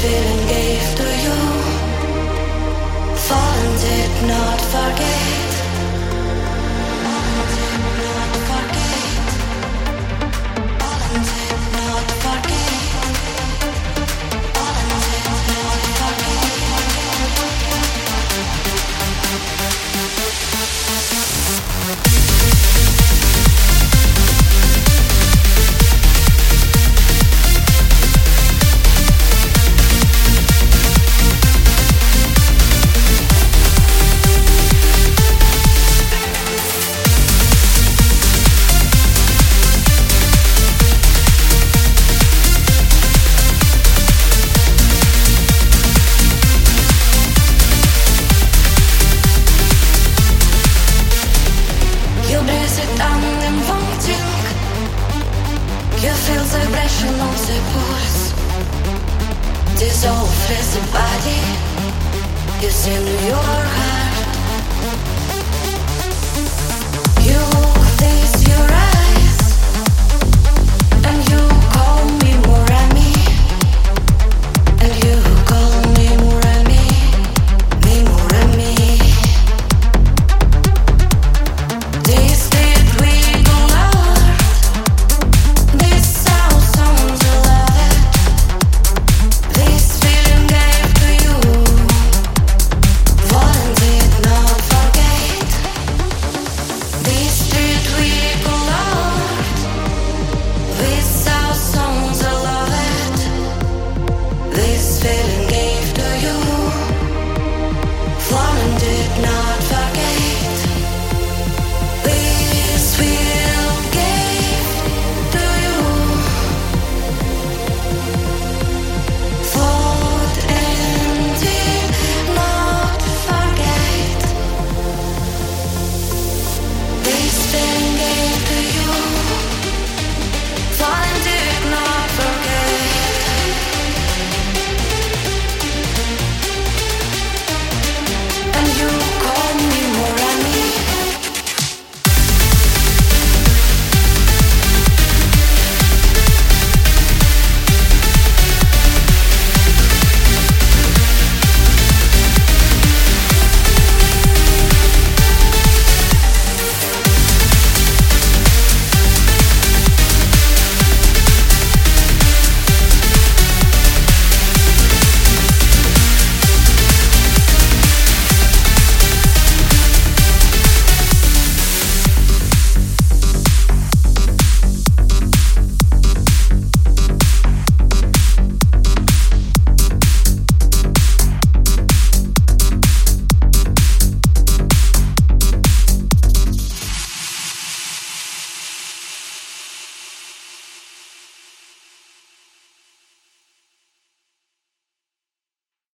feeling gave to you. Fallen did not forget. Dissolve as a body, you send your heart. faded